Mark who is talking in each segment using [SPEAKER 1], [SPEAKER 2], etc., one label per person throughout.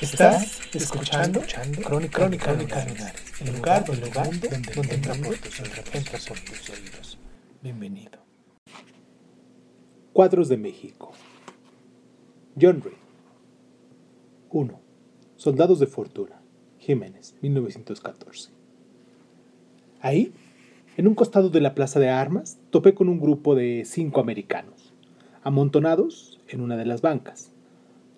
[SPEAKER 1] Estás escuchando, Crónica, Crónica, Crónica Lunares, el lugar, el lugar donde, donde entra por tus oídos, por tus oídos. Bienvenido. Cuadros de México. John Ray. 1. Soldados de Fortuna. Jiménez, 1914. Ahí, en un costado de la plaza de armas, topé con un grupo de cinco americanos, amontonados en una de las bancas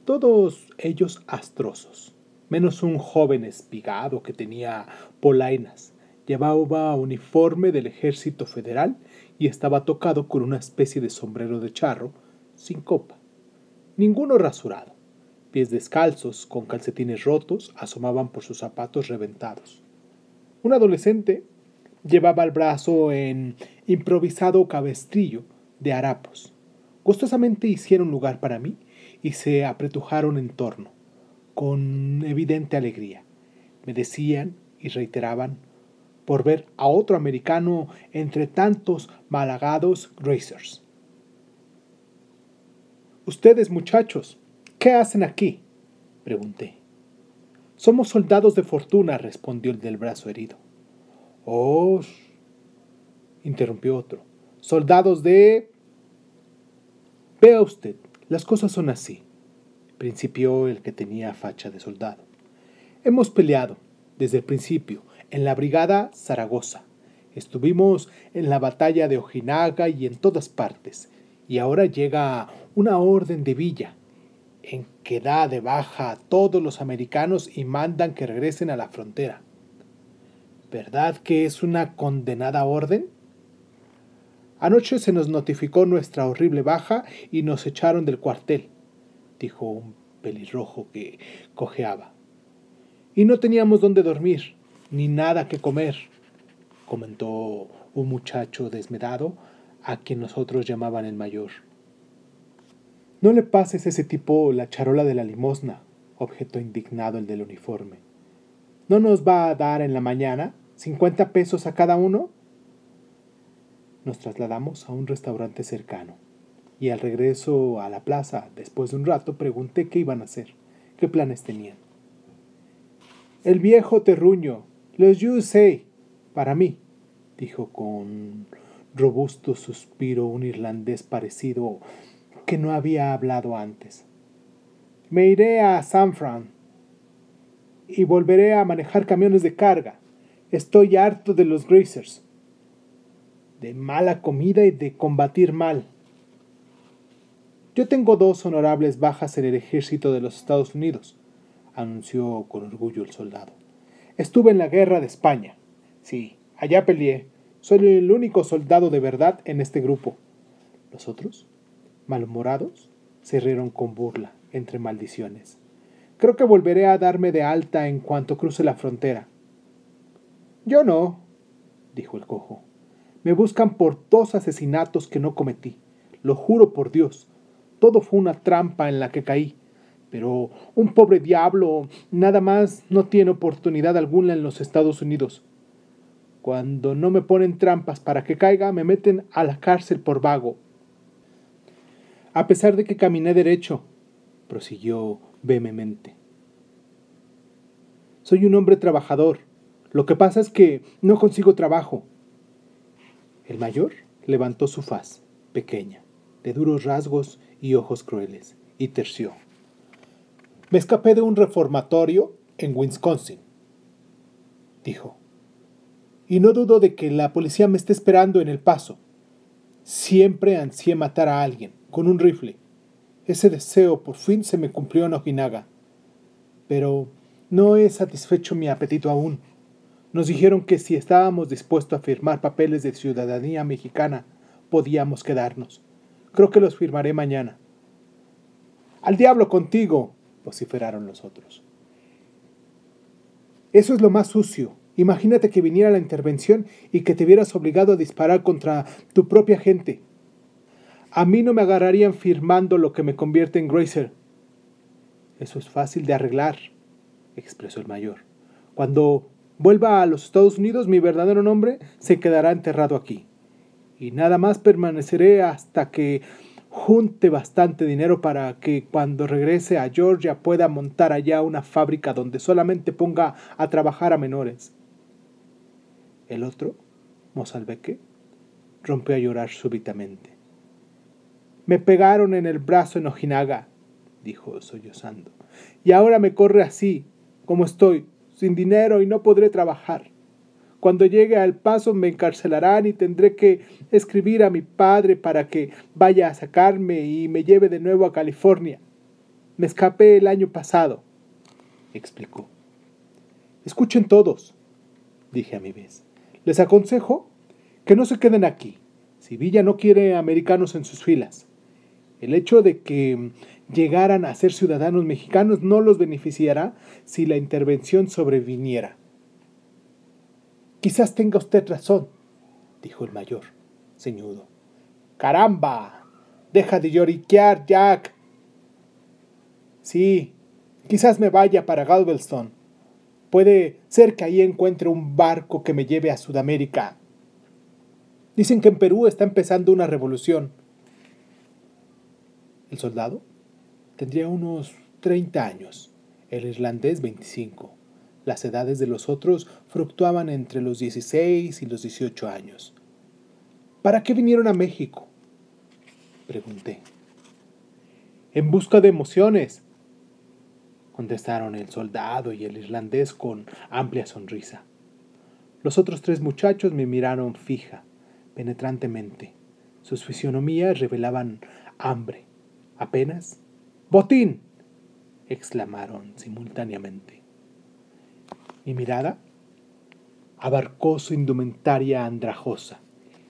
[SPEAKER 1] todos ellos astrosos, menos un joven espigado que tenía polainas, llevaba uniforme del ejército federal y estaba tocado con una especie de sombrero de charro, sin copa. Ninguno rasurado. Pies descalzos, con calcetines rotos, asomaban por sus zapatos reventados. Un adolescente llevaba el brazo en improvisado cabestrillo de harapos. Gustosamente hicieron lugar para mí y se apretujaron en torno, con evidente alegría. Me decían y reiteraban por ver a otro americano entre tantos malagados racers. Ustedes, muchachos, ¿qué hacen aquí? pregunté. Somos soldados de fortuna, respondió el del brazo herido. Oh, interrumpió otro. Soldados de... Vea usted, las cosas son así, principió el que tenía facha de soldado. Hemos peleado, desde el principio, en la Brigada Zaragoza. Estuvimos en la batalla de Ojinaga y en todas partes, y ahora llega una orden de villa, en que da de baja a todos los americanos y mandan que regresen a la frontera. ¿Verdad que es una condenada orden? Anoche se nos notificó nuestra horrible baja y nos echaron del cuartel, dijo un pelirrojo que cojeaba. Y no teníamos dónde dormir, ni nada que comer, comentó un muchacho desmedado a quien nosotros llamaban el mayor. No le pases a ese tipo la charola de la limosna, objetó indignado el del uniforme. ¿No nos va a dar en la mañana cincuenta pesos a cada uno? Nos trasladamos a un restaurante cercano. Y al regreso a la plaza, después de un rato, pregunté qué iban a hacer, qué planes tenían. El viejo terruño, los USA, para mí, dijo con robusto suspiro un irlandés parecido que no había hablado antes. Me iré a San Fran y volveré a manejar camiones de carga. Estoy harto de los greasers de mala comida y de combatir mal. Yo tengo dos honorables bajas en el ejército de los Estados Unidos, anunció con orgullo el soldado. Estuve en la guerra de España. Sí, allá peleé. Soy el único soldado de verdad en este grupo. Los otros, malhumorados, se rieron con burla, entre maldiciones. Creo que volveré a darme de alta en cuanto cruce la frontera. Yo no, dijo el cojo. Me buscan por dos asesinatos que no cometí. Lo juro por Dios. Todo fue una trampa en la que caí. Pero un pobre diablo nada más no tiene oportunidad alguna en los Estados Unidos. Cuando no me ponen trampas para que caiga, me meten a la cárcel por vago. A pesar de que caminé derecho, prosiguió vehemente. Soy un hombre trabajador. Lo que pasa es que no consigo trabajo. El mayor levantó su faz, pequeña, de duros rasgos y ojos crueles, y terció. Me escapé de un reformatorio en Wisconsin, dijo. Y no dudo de que la policía me esté esperando en el paso. Siempre ansié matar a alguien, con un rifle. Ese deseo por fin se me cumplió en Ojinaga. Pero no he satisfecho mi apetito aún. Nos dijeron que si estábamos dispuestos a firmar papeles de ciudadanía mexicana, podíamos quedarnos. Creo que los firmaré mañana. Al diablo contigo, vociferaron los otros. Eso es lo más sucio. Imagínate que viniera la intervención y que te vieras obligado a disparar contra tu propia gente. A mí no me agarrarían firmando lo que me convierte en Gracer. Eso es fácil de arreglar, expresó el mayor. Cuando vuelva a los Estados Unidos, mi verdadero nombre se quedará enterrado aquí. Y nada más permaneceré hasta que junte bastante dinero para que cuando regrese a Georgia pueda montar allá una fábrica donde solamente ponga a trabajar a menores. El otro, Mozalbeque, rompió a llorar súbitamente. Me pegaron en el brazo en Ojinaga, dijo sollozando, y ahora me corre así, como estoy, sin dinero y no podré trabajar. Cuando llegue al paso me encarcelarán y tendré que escribir a mi padre para que vaya a sacarme y me lleve de nuevo a California. Me escapé el año pasado, explicó. Escuchen todos, dije a mi vez. Les aconsejo que no se queden aquí. Si Villa no quiere americanos en sus filas. El hecho de que llegaran a ser ciudadanos mexicanos no los beneficiará si la intervención sobreviniera. Quizás tenga usted razón, dijo el mayor, ceñudo. ¡Caramba! Deja de lloriquear, Jack. Sí, quizás me vaya para Galveston. Puede ser que ahí encuentre un barco que me lleve a Sudamérica. Dicen que en Perú está empezando una revolución. El soldado tendría unos 30 años, el irlandés 25. Las edades de los otros fluctuaban entre los 16 y los 18 años. ¿Para qué vinieron a México? Pregunté. En busca de emociones, contestaron el soldado y el irlandés con amplia sonrisa. Los otros tres muchachos me miraron fija, penetrantemente. Sus fisionomías revelaban hambre. Apenas. ¡Botín! exclamaron simultáneamente. Mi mirada abarcó su indumentaria andrajosa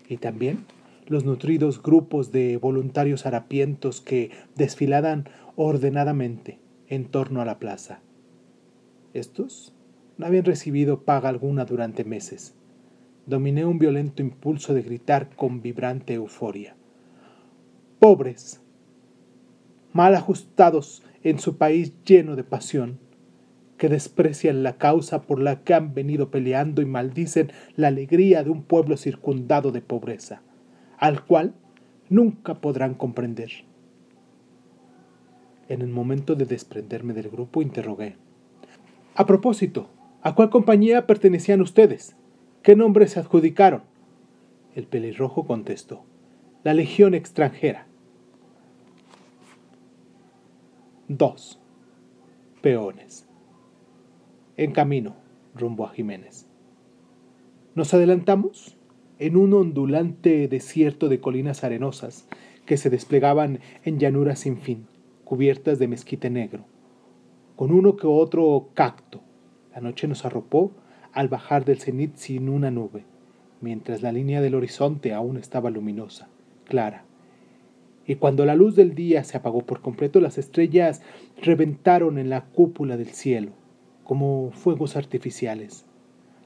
[SPEAKER 1] y también los nutridos grupos de voluntarios harapientos que desfilaban ordenadamente en torno a la plaza. Estos no habían recibido paga alguna durante meses. Dominé un violento impulso de gritar con vibrante euforia. Pobres, mal ajustados en su país lleno de pasión, que desprecian la causa por la que han venido peleando y maldicen la alegría de un pueblo circundado de pobreza, al cual nunca podrán comprender. En el momento de desprenderme del grupo interrogué. A propósito, ¿a cuál compañía pertenecían ustedes? ¿Qué nombre se adjudicaron? El pelirrojo contestó. La Legión extranjera. 2. Peones en camino rumbo a Jiménez. Nos adelantamos en un ondulante desierto de colinas arenosas que se desplegaban en llanuras sin fin, cubiertas de mezquite negro, con uno que otro cacto. La noche nos arropó al bajar del cenit sin una nube, mientras la línea del horizonte aún estaba luminosa, clara. Y cuando la luz del día se apagó por completo, las estrellas reventaron en la cúpula del cielo, como fuegos artificiales.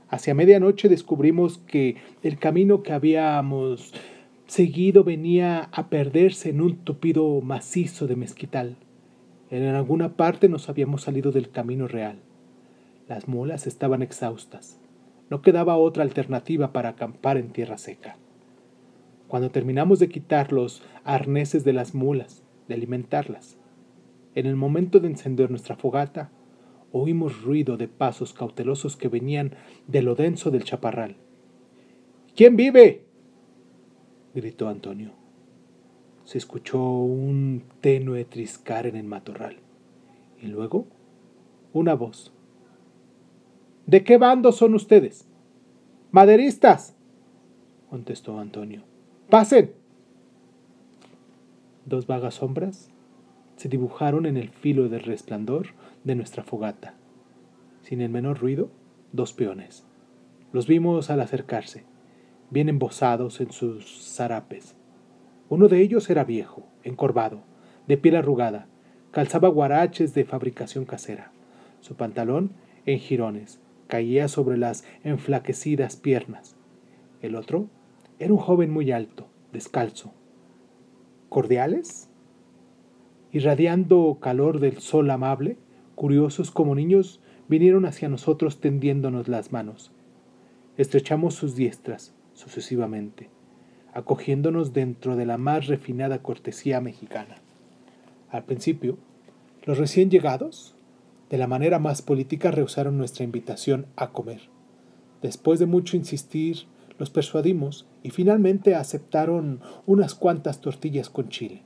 [SPEAKER 1] Hacia medianoche descubrimos que el camino que habíamos seguido venía a perderse en un tupido macizo de mezquital. En alguna parte nos habíamos salido del camino real. Las mulas estaban exhaustas. No quedaba otra alternativa para acampar en tierra seca. Cuando terminamos de quitar los arneses de las mulas, de alimentarlas, en el momento de encender nuestra fogata, oímos ruido de pasos cautelosos que venían de lo denso del chaparral. ¿Quién vive? gritó Antonio. Se escuchó un tenue triscar en el matorral. Y luego, una voz. ¿De qué bando son ustedes? Maderistas, contestó Antonio. Pasen. Dos vagas sombras se dibujaron en el filo del resplandor de nuestra fogata. Sin el menor ruido, dos peones. Los vimos al acercarse, bien embosados en sus zarapes. Uno de ellos era viejo, encorvado, de piel arrugada, calzaba guaraches de fabricación casera. Su pantalón, en jirones, caía sobre las enflaquecidas piernas. El otro era un joven muy alto, descalzo. ¿Cordiales? Irradiando calor del sol amable, curiosos como niños, vinieron hacia nosotros tendiéndonos las manos. Estrechamos sus diestras sucesivamente, acogiéndonos dentro de la más refinada cortesía mexicana. Al principio, los recién llegados, de la manera más política, rehusaron nuestra invitación a comer. Después de mucho insistir, los persuadimos y finalmente aceptaron unas cuantas tortillas con chile.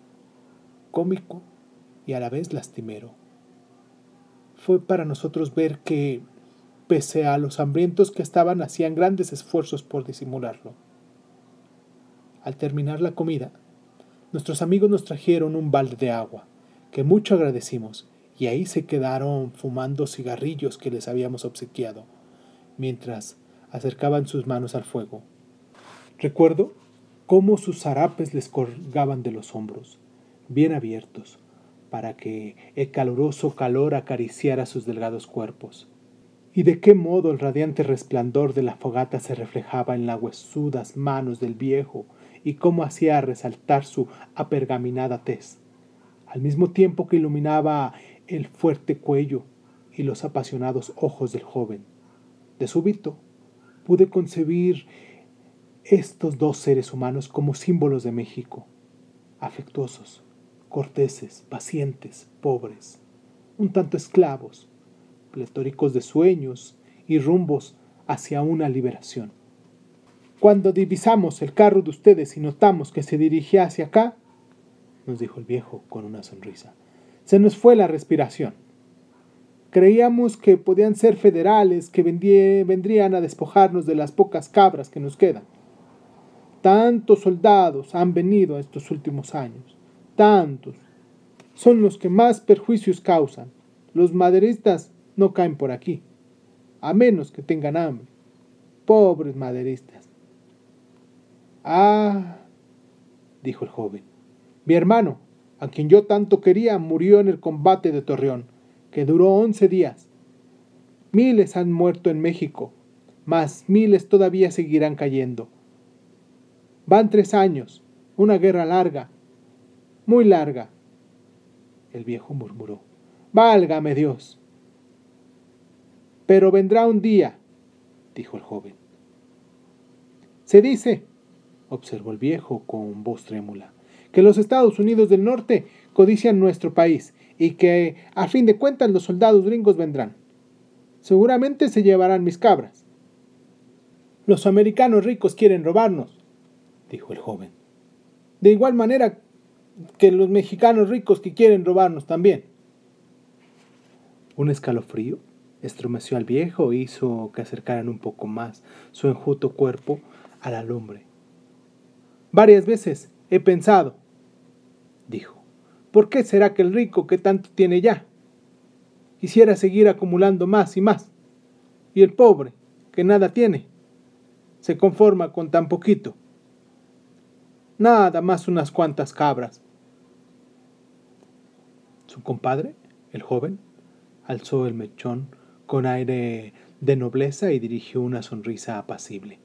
[SPEAKER 1] Cómico y a la vez lastimero. Fue para nosotros ver que, pese a los hambrientos que estaban, hacían grandes esfuerzos por disimularlo. Al terminar la comida, nuestros amigos nos trajeron un balde de agua, que mucho agradecimos, y ahí se quedaron fumando cigarrillos que les habíamos obsequiado, mientras acercaban sus manos al fuego. Recuerdo cómo sus zarapes les colgaban de los hombros, bien abiertos, para que el caluroso calor acariciara sus delgados cuerpos. Y de qué modo el radiante resplandor de la fogata se reflejaba en las huesudas manos del viejo y cómo hacía resaltar su apergaminada tez, al mismo tiempo que iluminaba el fuerte cuello y los apasionados ojos del joven. De súbito, pude concebir estos dos seres humanos como símbolos de México, afectuosos, corteses, pacientes, pobres, un tanto esclavos, pletóricos de sueños y rumbos hacia una liberación. Cuando divisamos el carro de ustedes y notamos que se dirigía hacia acá, nos dijo el viejo con una sonrisa, se nos fue la respiración. Creíamos que podían ser federales que vendrían a despojarnos de las pocas cabras que nos quedan. Tantos soldados han venido estos últimos años, tantos. Son los que más perjuicios causan. Los maderistas no caen por aquí, a menos que tengan hambre. Pobres maderistas. Ah, dijo el joven, mi hermano, a quien yo tanto quería, murió en el combate de Torreón que duró once días. Miles han muerto en México, mas miles todavía seguirán cayendo. Van tres años, una guerra larga, muy larga. El viejo murmuró, Válgame Dios. Pero vendrá un día, dijo el joven. Se dice, observó el viejo con voz trémula, que los Estados Unidos del Norte codician nuestro país y que a fin de cuentas los soldados gringos vendrán. Seguramente se llevarán mis cabras. Los americanos ricos quieren robarnos, dijo el joven. De igual manera que los mexicanos ricos que quieren robarnos también. Un escalofrío estremeció al viejo e hizo que acercaran un poco más su enjuto cuerpo a la lumbre. Varias veces he pensado, dijo, ¿Por qué será que el rico que tanto tiene ya quisiera seguir acumulando más y más? Y el pobre, que nada tiene, se conforma con tan poquito. Nada más unas cuantas cabras. Su compadre, el joven, alzó el mechón con aire de nobleza y dirigió una sonrisa apacible.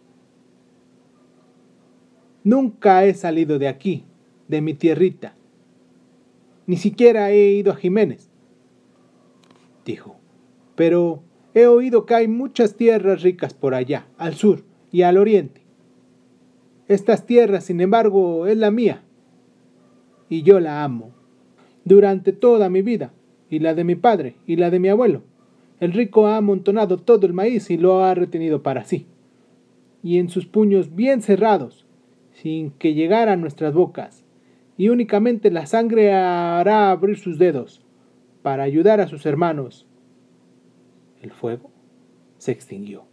[SPEAKER 1] Nunca he salido de aquí, de mi tierrita, ni siquiera he ido a Jiménez, dijo. Pero he oído que hay muchas tierras ricas por allá, al sur y al oriente. Estas tierras, sin embargo, es la mía. Y yo la amo. Durante toda mi vida, y la de mi padre, y la de mi abuelo, el rico ha amontonado todo el maíz y lo ha retenido para sí. Y en sus puños bien cerrados, sin que llegara a nuestras bocas, y únicamente la sangre hará abrir sus dedos para ayudar a sus hermanos. El fuego se extinguió.